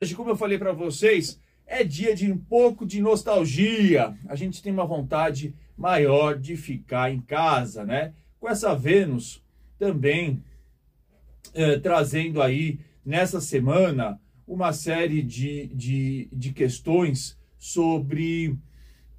Hoje, como eu falei para vocês, é dia de um pouco de nostalgia. A gente tem uma vontade maior de ficar em casa, né? Com essa Vênus também eh, trazendo aí nessa semana uma série de, de, de questões sobre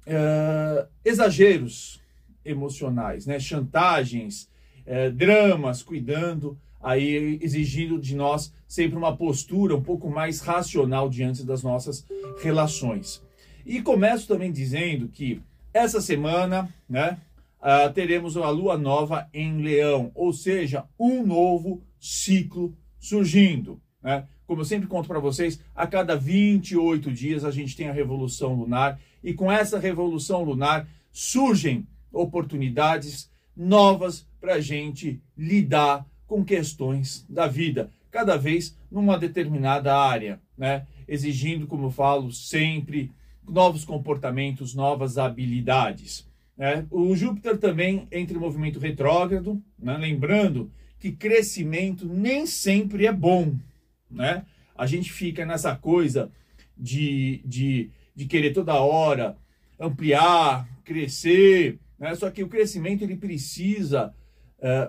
eh, exageros emocionais, né? chantagens, eh, dramas, cuidando aí exigindo de nós sempre uma postura um pouco mais racional diante das nossas relações. E começo também dizendo que essa semana, né, uh, teremos a lua nova em Leão, ou seja, um novo ciclo surgindo, né? Como eu sempre conto para vocês, a cada 28 dias a gente tem a revolução lunar e com essa revolução lunar surgem oportunidades novas para a gente lidar com questões da vida, cada vez numa determinada área, né? exigindo, como eu falo, sempre novos comportamentos, novas habilidades. Né? O Júpiter também entra em movimento retrógrado, né? lembrando que crescimento nem sempre é bom. Né? A gente fica nessa coisa de, de, de querer toda hora ampliar, crescer, né? só que o crescimento ele precisa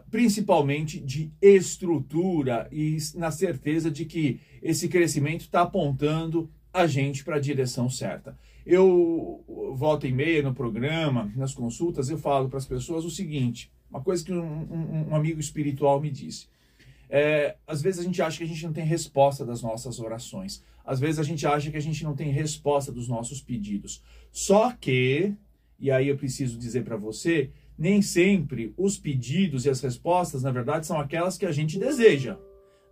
Principalmente de estrutura e na certeza de que esse crescimento está apontando a gente para a direção certa. Eu volta e meia no programa, nas consultas, eu falo para as pessoas o seguinte: uma coisa que um, um, um amigo espiritual me disse. É, às vezes a gente acha que a gente não tem resposta das nossas orações. Às vezes a gente acha que a gente não tem resposta dos nossos pedidos. Só que, e aí eu preciso dizer para você, nem sempre os pedidos e as respostas, na verdade, são aquelas que a gente deseja.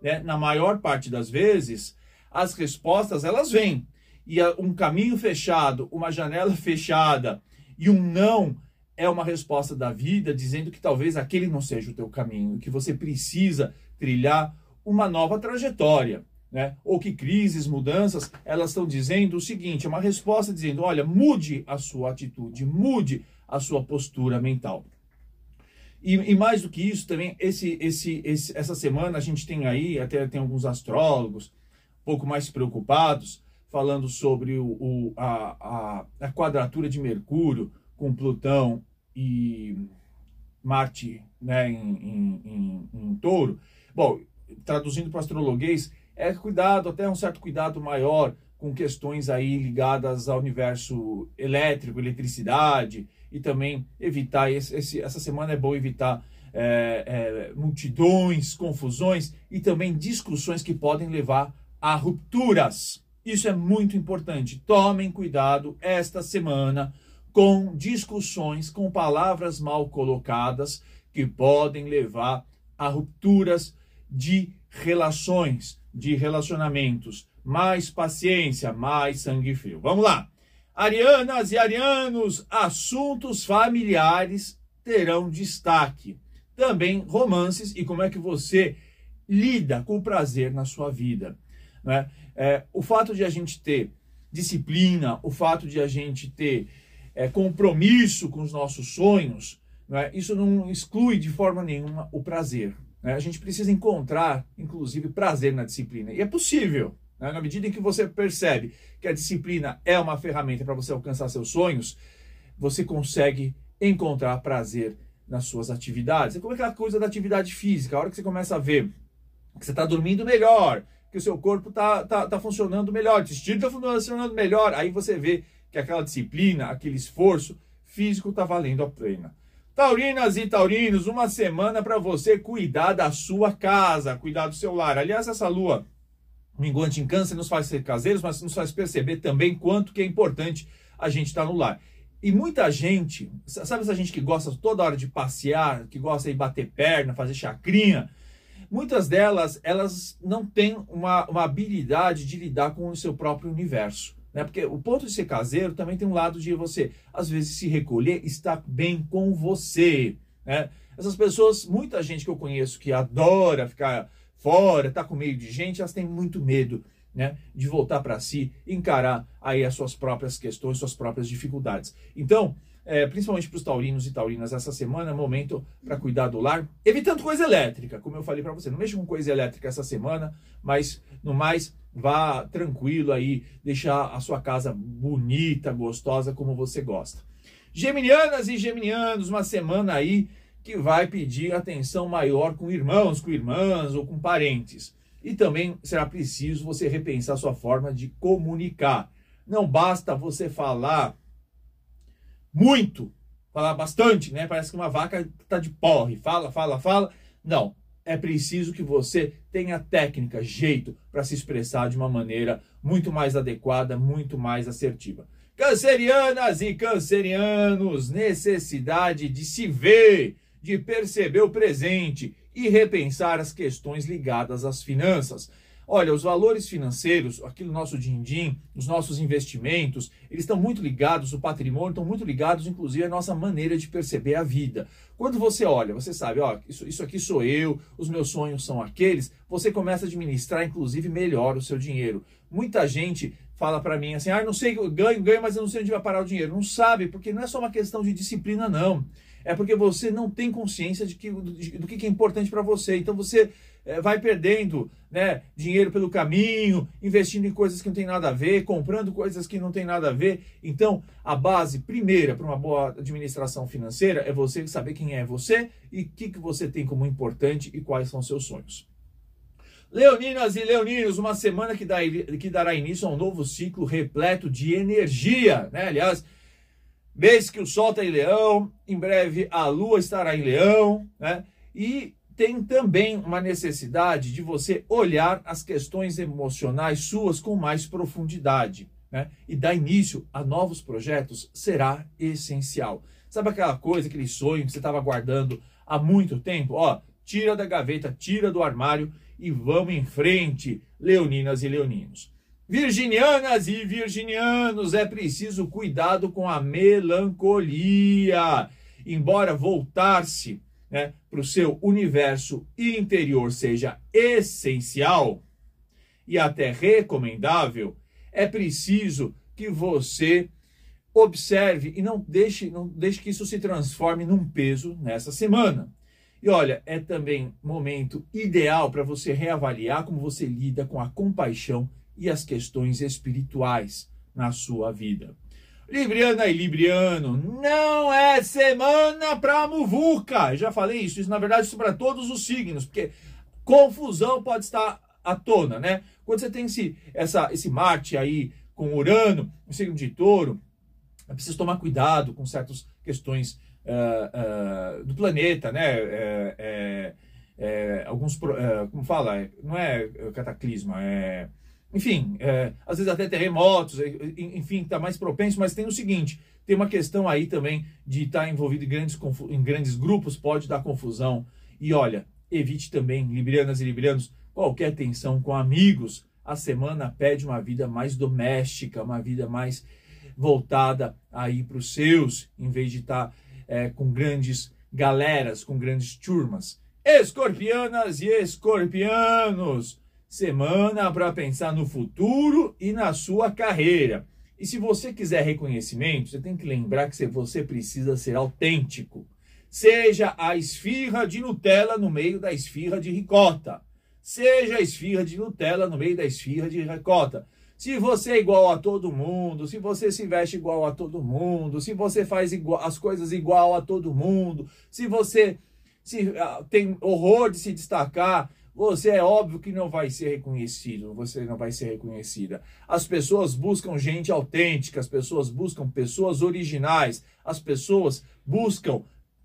Né? Na maior parte das vezes, as respostas elas vêm. E um caminho fechado, uma janela fechada e um não é uma resposta da vida dizendo que talvez aquele não seja o teu caminho, que você precisa trilhar uma nova trajetória. Né? Ou que crises, mudanças, elas estão dizendo o seguinte: é uma resposta dizendo, olha, mude a sua atitude, mude a sua postura mental. E, e, mais do que isso, também, esse, esse, esse, essa semana a gente tem aí, até tem alguns astrólogos um pouco mais preocupados, falando sobre o, o a, a, a, quadratura de Mercúrio com Plutão e Marte né, em, em, em, em touro. Bom, traduzindo para astrologuês, é cuidado, até um certo cuidado maior com questões aí ligadas ao universo elétrico, eletricidade, e também evitar, esse, esse, essa semana é bom evitar é, é, multidões, confusões e também discussões que podem levar a rupturas. Isso é muito importante. Tomem cuidado esta semana com discussões, com palavras mal colocadas que podem levar a rupturas de relações, de relacionamentos. Mais paciência, mais sangue frio. Vamos lá. Arianas e arianos, assuntos familiares terão destaque. Também romances e como é que você lida com o prazer na sua vida. Né? É, o fato de a gente ter disciplina, o fato de a gente ter é, compromisso com os nossos sonhos, né? isso não exclui de forma nenhuma o prazer. Né? A gente precisa encontrar, inclusive, prazer na disciplina. E é possível. Né? Na medida em que você percebe que a disciplina é uma ferramenta para você alcançar seus sonhos, você consegue encontrar prazer nas suas atividades. É como aquela coisa da atividade física. A hora que você começa a ver que você está dormindo melhor, que o seu corpo está tá, tá funcionando melhor, o intestino está funcionando melhor, aí você vê que aquela disciplina, aquele esforço físico está valendo a pena. Taurinas e taurinos, uma semana para você cuidar da sua casa, cuidar do seu lar. Aliás, essa lua minguante em câncer nos faz ser caseiros, mas nos faz perceber também quanto que é importante a gente estar no lar. E muita gente, sabe essa gente que gosta toda hora de passear, que gosta de bater perna, fazer chacrinha? Muitas delas, elas não têm uma, uma habilidade de lidar com o seu próprio universo. Né? Porque o ponto de ser caseiro também tem um lado de você, às vezes, se recolher, estar bem com você. Né? Essas pessoas, muita gente que eu conheço que adora ficar fora, está com meio de gente, elas têm muito medo né, de voltar para si, encarar aí as suas próprias questões, suas próprias dificuldades. Então, é, principalmente para os taurinos e taurinas essa semana, momento para cuidar do lar, evitando coisa elétrica, como eu falei para você. Não mexa com coisa elétrica essa semana, mas no mais, vá tranquilo aí, deixar a sua casa bonita, gostosa, como você gosta. Geminianas e geminianos, uma semana aí que vai pedir atenção maior com irmãos, com irmãs ou com parentes. E também será preciso você repensar sua forma de comunicar. Não basta você falar muito, falar bastante, né? Parece que uma vaca está de porre, fala, fala, fala. Não, é preciso que você tenha técnica, jeito para se expressar de uma maneira muito mais adequada, muito mais assertiva. Cancerianas e cancerianos, necessidade de se ver, de perceber o presente e repensar as questões ligadas às finanças. Olha, os valores financeiros, aqui no nosso din-din, os nossos investimentos, eles estão muito ligados, o patrimônio estão muito ligados, inclusive, à nossa maneira de perceber a vida. Quando você olha, você sabe, ó, isso, isso aqui sou eu, os meus sonhos são aqueles, você começa a administrar, inclusive, melhor o seu dinheiro. Muita gente fala para mim assim, ah, não sei, ganho, ganho, mas eu não sei onde vai parar o dinheiro. Não sabe, porque não é só uma questão de disciplina, não é porque você não tem consciência de que, de, do que é importante para você. Então você é, vai perdendo né, dinheiro pelo caminho, investindo em coisas que não tem nada a ver, comprando coisas que não tem nada a ver. Então, a base primeira para uma boa administração financeira é você saber quem é você e o que, que você tem como importante e quais são seus sonhos. Leoninas e leoninos, uma semana que, dá, que dará início a um novo ciclo repleto de energia, né? Aliás, Mês que o Sol está em Leão, em breve a Lua estará em Leão, né? E tem também uma necessidade de você olhar as questões emocionais suas com mais profundidade, né? E dar início a novos projetos será essencial. Sabe aquela coisa, aquele sonho que você estava guardando há muito tempo? Ó, tira da gaveta, tira do armário e vamos em frente, leoninas e leoninos. Virginianas e virginianos, é preciso cuidado com a melancolia. Embora voltar-se né, para o seu universo interior seja essencial e até recomendável, é preciso que você observe e não deixe, não deixe que isso se transforme num peso nessa semana. E olha, é também momento ideal para você reavaliar como você lida com a compaixão e as questões espirituais na sua vida. Libriana e Libriano, não é semana para muvuca. Já falei isso, isso na verdade isso para todos os signos, porque confusão pode estar à tona, né? Quando você tem esse, essa, esse Marte aí com Urano, o signo de touro, é preciso tomar cuidado com certas questões uh, uh, do planeta, né? É, é, é, alguns, uh, como fala, não é cataclisma, é enfim, é, às vezes até terremotos, enfim, está mais propenso, mas tem o seguinte, tem uma questão aí também de estar tá envolvido em grandes, em grandes grupos, pode dar confusão. E olha, evite também, librianas e librianos, qualquer tensão com amigos. A semana pede uma vida mais doméstica, uma vida mais voltada aí para os seus, em vez de estar tá, é, com grandes galeras, com grandes turmas. Escorpianas e escorpianos, semana para pensar no futuro e na sua carreira. E se você quiser reconhecimento, você tem que lembrar que você precisa ser autêntico. Seja a esfirra de Nutella no meio da esfirra de ricota. Seja a esfirra de Nutella no meio da esfirra de ricota. Se você é igual a todo mundo, se você se veste igual a todo mundo, se você faz igual, as coisas igual a todo mundo, se você se, uh, tem horror de se destacar, você é óbvio que não vai ser reconhecido, você não vai ser reconhecida. As pessoas buscam gente autêntica, as pessoas buscam pessoas originais, as pessoas buscam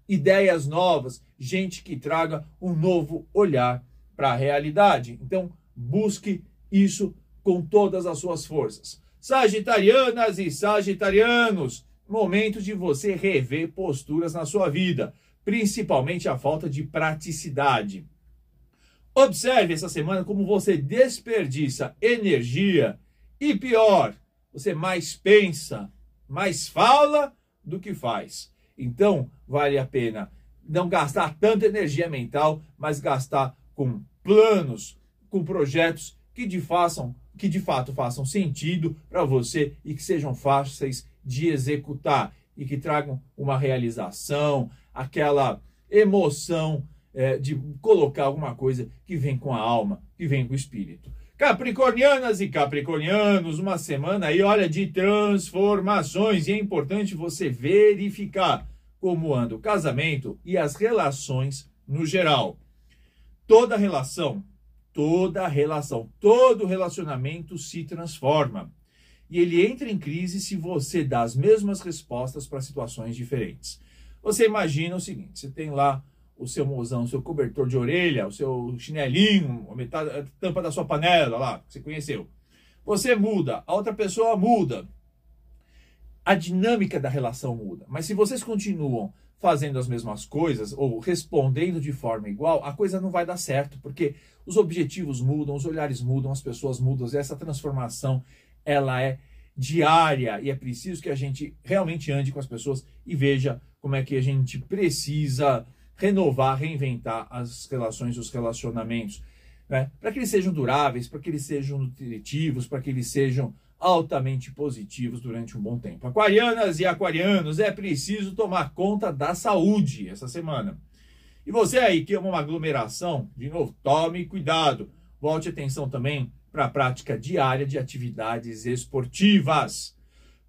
ideias novas, gente que traga um novo olhar para a realidade. Então, busque isso com todas as suas forças. Sagitarianas e sagitarianos, momento de você rever posturas na sua vida, principalmente a falta de praticidade. Observe essa semana como você desperdiça energia e pior, você mais pensa, mais fala do que faz. Então, vale a pena não gastar tanta energia mental, mas gastar com planos, com projetos que de, façam, que de fato façam sentido para você e que sejam fáceis de executar. e que tragam uma realização, aquela emoção é, de colocar alguma coisa que vem com a alma, que vem com o espírito. Capricornianas e capricornianos, uma semana aí, olha, de transformações, e é importante você verificar como anda o casamento e as relações no geral. Toda relação, toda relação, todo relacionamento se transforma. E ele entra em crise se você dá as mesmas respostas para situações diferentes. Você imagina o seguinte: você tem lá o seu mozão, o seu cobertor de orelha, o seu chinelinho, a, metade, a tampa da sua panela lá, que você conheceu. Você muda, a outra pessoa muda a dinâmica da relação muda. Mas se vocês continuam fazendo as mesmas coisas ou respondendo de forma igual, a coisa não vai dar certo, porque os objetivos mudam, os olhares mudam, as pessoas mudam, e essa transformação ela é diária e é preciso que a gente realmente ande com as pessoas e veja como é que a gente precisa renovar, reinventar as relações, os relacionamentos, né? para que eles sejam duráveis, para que eles sejam nutritivos, para que eles sejam altamente positivos durante um bom tempo. Aquarianas e aquarianos, é preciso tomar conta da saúde essa semana. E você aí que ama uma aglomeração, de novo, tome cuidado. Volte atenção também para a prática diária de atividades esportivas.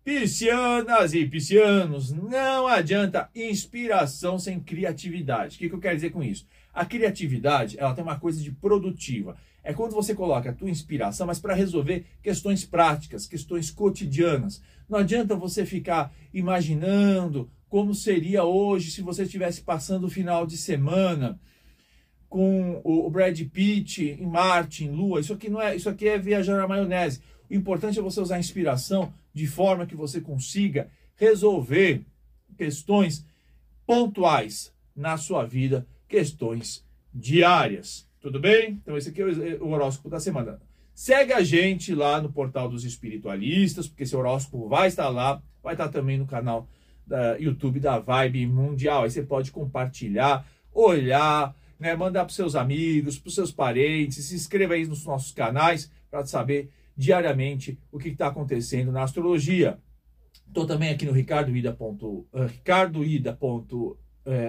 Piscianas e piscianos, não adianta inspiração sem criatividade. O que, que eu quero dizer com isso? A criatividade, ela tem uma coisa de produtiva é quando você coloca a tua inspiração, mas para resolver questões práticas, questões cotidianas. Não adianta você ficar imaginando como seria hoje se você estivesse passando o final de semana com o Brad Pitt em Marte, em Lua. Isso aqui não é, isso aqui é viajar na maionese. O importante é você usar a inspiração de forma que você consiga resolver questões pontuais na sua vida, questões diárias. Tudo bem? Então, esse aqui é o horóscopo da semana. Segue a gente lá no portal dos espiritualistas, porque esse horóscopo vai estar lá, vai estar também no canal da YouTube da Vibe Mundial. Aí você pode compartilhar, olhar, né, mandar para seus amigos, para seus parentes, se inscreva aí nos nossos canais para saber diariamente o que está acontecendo na astrologia. Estou também aqui no ricardoida. Uh, ricardoida. Uh,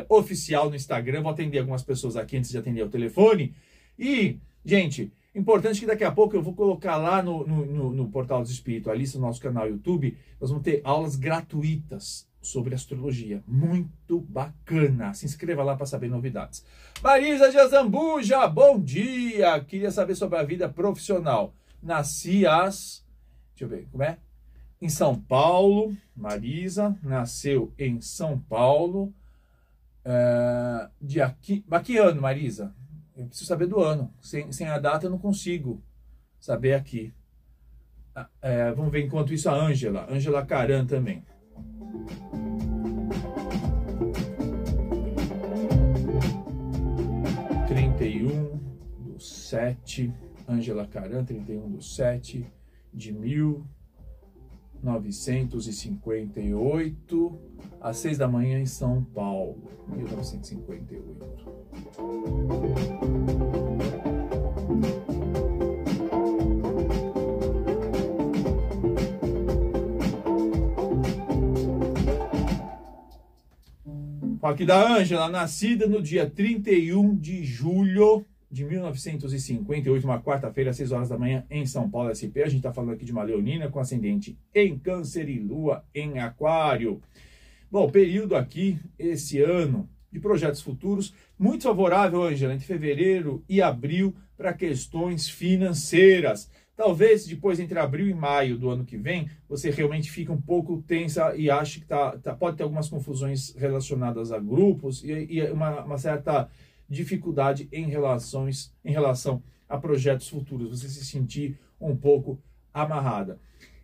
oficial no Instagram. Vou atender algumas pessoas aqui antes de atender o telefone. E, gente, importante que daqui a pouco eu vou colocar lá no, no, no, no Portal dos Espiritualistas, no nosso canal YouTube, nós vamos ter aulas gratuitas sobre astrologia. Muito bacana. Se inscreva lá para saber novidades. Marisa de Azambuja, bom dia. Queria saber sobre a vida profissional. Nasci às. Deixa eu ver, como é? Em São Paulo. Marisa nasceu em São Paulo. Uh, de aqui. Mas que ano, Marisa? Eu preciso saber do ano. Sem, sem a data eu não consigo saber aqui. É, vamos ver enquanto isso a Ângela. Ângela Caran também. 7, Angela Caran, 31 de 7 de 1958, às 6 da manhã em São Paulo, 1958. Aqui da Ângela, nascida no dia 31 de julho de 1958, uma quarta-feira, às 6 horas da manhã, em São Paulo, SP. A gente está falando aqui de uma leonina com ascendente em câncer e lua em aquário. Bom, período aqui, esse ano, de projetos futuros, muito favorável, Angela, entre fevereiro e abril, para questões financeiras. Talvez depois, entre abril e maio do ano que vem, você realmente fique um pouco tensa e ache que tá, tá pode ter algumas confusões relacionadas a grupos e, e uma, uma, certa dificuldade em, relações, em relação a projetos futuros. Você se sentir um pouco amarrada.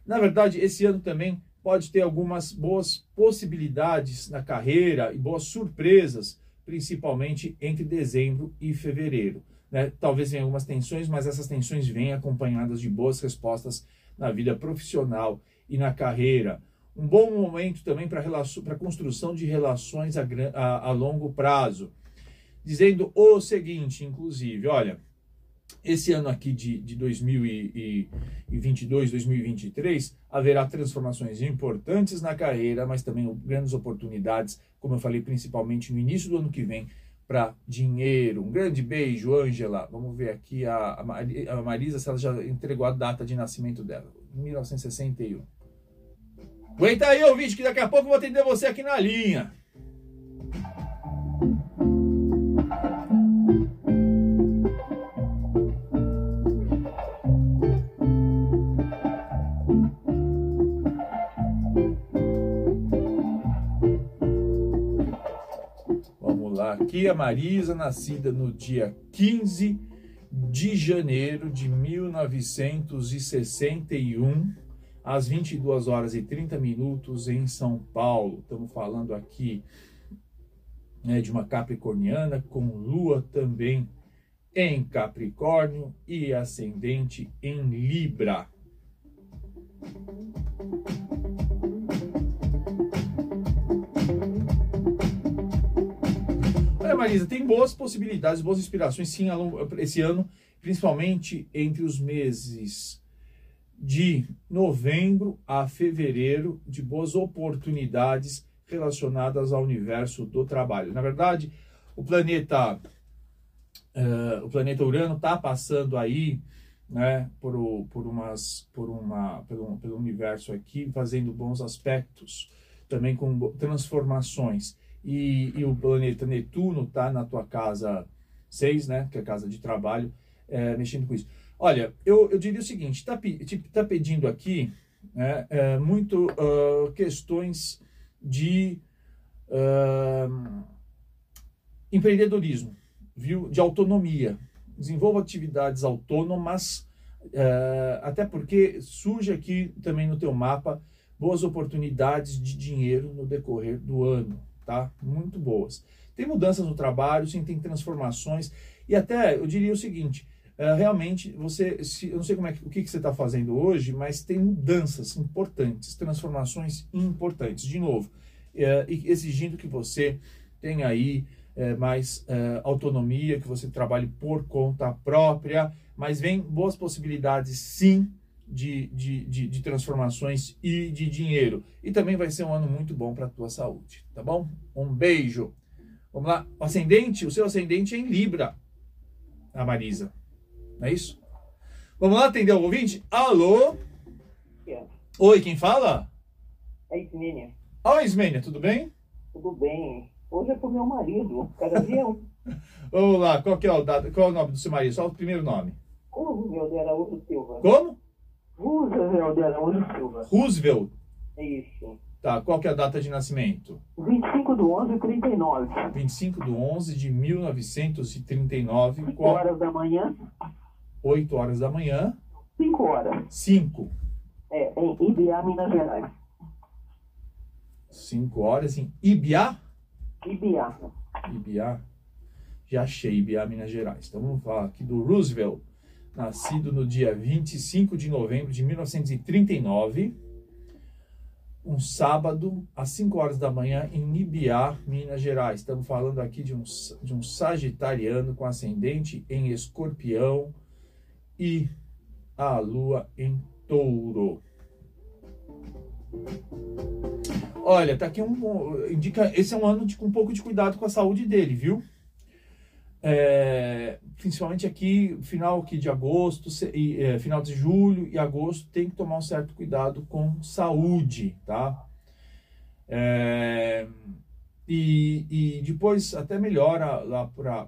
Na verdade, esse ano também pode ter algumas boas possibilidades na carreira e boas surpresas, principalmente entre dezembro e fevereiro. Né? Talvez venha algumas tensões, mas essas tensões vêm acompanhadas de boas respostas na vida profissional e na carreira. Um bom momento também para a construção de relações a, a, a longo prazo. Dizendo o seguinte, inclusive, olha, esse ano aqui de, de 2022, 2023, haverá transformações importantes na carreira, mas também grandes oportunidades, como eu falei, principalmente no início do ano que vem, para dinheiro. Um grande beijo, Ângela. Vamos ver aqui a, a Marisa, se ela já entregou a data de nascimento dela. 1961. Aguenta aí, ouvinte, que daqui a pouco eu vou atender você aqui na linha. Aqui a Marisa, nascida no dia 15 de janeiro de 1961, às 22 horas e 30 minutos em São Paulo. Estamos falando aqui né, de uma capricorniana com lua também em Capricórnio e ascendente em Libra. Marisa, tem boas possibilidades, boas inspirações, sim, esse ano, principalmente entre os meses de novembro a fevereiro, de boas oportunidades relacionadas ao universo do trabalho. Na verdade, o planeta, uh, o planeta Urano está passando aí, né, por, por umas, por uma, pelo, pelo universo aqui, fazendo bons aspectos, também com transformações e, e o planeta Netuno está na tua casa 6, né, que é a casa de trabalho, é, mexendo com isso. Olha, eu, eu diria o seguinte, está tá pedindo aqui né, é, muito uh, questões de uh, empreendedorismo, viu? de autonomia. Desenvolva atividades autônomas, uh, até porque surge aqui também no teu mapa boas oportunidades de dinheiro no decorrer do ano tá? Muito boas. Tem mudanças no trabalho, sim, tem transformações. E até eu diria o seguinte: uh, realmente, você, se, eu não sei como é, o que, que você está fazendo hoje, mas tem mudanças importantes, transformações importantes. De novo, uh, exigindo que você tenha aí uh, mais autonomia, que você trabalhe por conta própria, mas vem boas possibilidades, sim, de, de, de, de, transformações e de dinheiro. E também vai ser um ano muito bom para a tua saúde, tá bom? Um beijo. Vamos lá. O ascendente, o seu ascendente é em Libra, a Marisa. Não é isso? Vamos lá atender o ouvinte? Alô? É. Oi, quem fala? É Ismênia. Oi, Ismênia, tudo bem? Tudo bem. Hoje é pro meu marido, cada dia um. Vamos lá, qual, que é o, qual é o nome do seu marido? Só o primeiro nome. Roosevelt de Araújo Silva. Como? Roosevelt de Araújo Silva. Roosevelt? Isso. Tá, qual que é a data de nascimento? 25 de 11 de 39. 25 de 11 de 1939. 5 qual... horas da manhã. 8 horas da manhã. 5 horas. 5. É, em Ibiá, Minas Gerais. 5 horas em Ibiá? Ibiá. Ibiá. Já achei Ibiá, Minas Gerais. Então vamos falar aqui do Roosevelt nascido no dia 25 de novembro de 1939, um sábado, às 5 horas da manhã, em Ibiá, Minas Gerais. Estamos falando aqui de um, de um sagitariano com ascendente em escorpião e a lua em touro. Olha, tá aqui um. Indica. Esse é um ano de, com um pouco de cuidado com a saúde dele, viu? É, principalmente aqui, final aqui de agosto, e, é, final de julho e agosto, tem que tomar um certo cuidado com saúde, tá? É, e, e depois até melhora lá para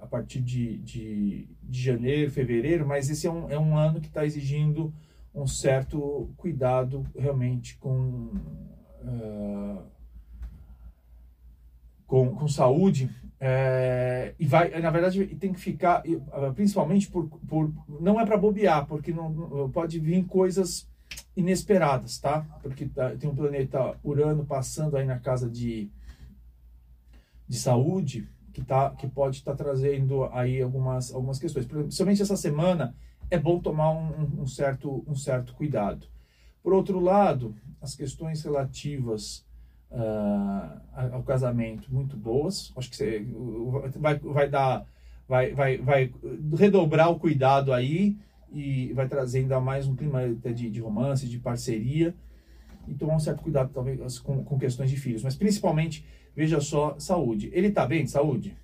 a partir de, de, de, janeiro, fevereiro, mas esse é um, é um ano que está exigindo um certo cuidado realmente com, uh, com, com saúde é, e vai, na verdade, tem que ficar, ah, principalmente por, por não é para bobear, porque não, pode vir coisas inesperadas, tá? Porque tá, tem um planeta Urano passando aí na casa de, de saúde que tá, que pode estar tá trazendo aí algumas, algumas questões. Principalmente essa semana é bom tomar um, um certo, um certo cuidado. Por outro lado, as questões relativas uh, ao casamento muito boas. Acho que você vai, vai dar vai, vai, vai redobrar o cuidado aí e vai trazer ainda mais um clima de, de romance, de parceria e tomar um certo cuidado talvez com, com questões de filhos, mas principalmente, veja só, saúde. Ele tá bem de saúde?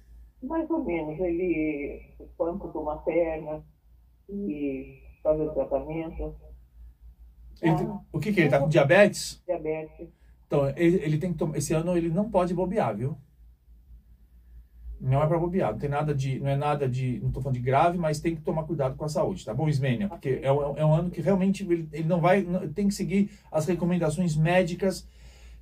Mais ou menos, ele amputou uma perna e fazer o tratamento. Ele, Ah, o que que ele tá com diabetes? Diabetes. Então, ele, ele tem que tomar. Esse ano ele não pode bobear, viu? Não é para bobear, não tem nada de. Não é nada de. Não tô falando de grave, mas tem que tomar cuidado com a saúde, tá bom, Ismênia? Porque é, um- é um ano que realmente ele, ele não vai. não- tem que seguir as recomendações médicas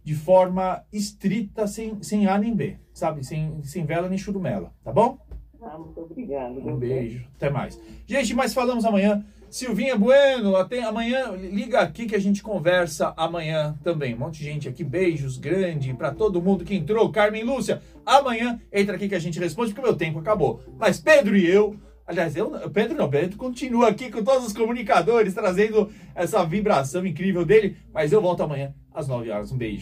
de forma estrita, sem, sem A nem B, sabe? Sem, sem vela nem churumela, tá bom? Ah, muito obrigado. Um beijo, até mais. Gente, mas falamos amanhã. Silvinha Bueno, até amanhã, liga aqui que a gente conversa amanhã também. Um monte de gente aqui, beijos grande para todo mundo que entrou. Carmen Lúcia, amanhã entra aqui que a gente responde porque o meu tempo acabou. Mas Pedro e eu, aliás, eu, Pedro não, Pedro continua aqui com todos os comunicadores trazendo essa vibração incrível dele, mas eu volto amanhã às 9 horas. Um beijo.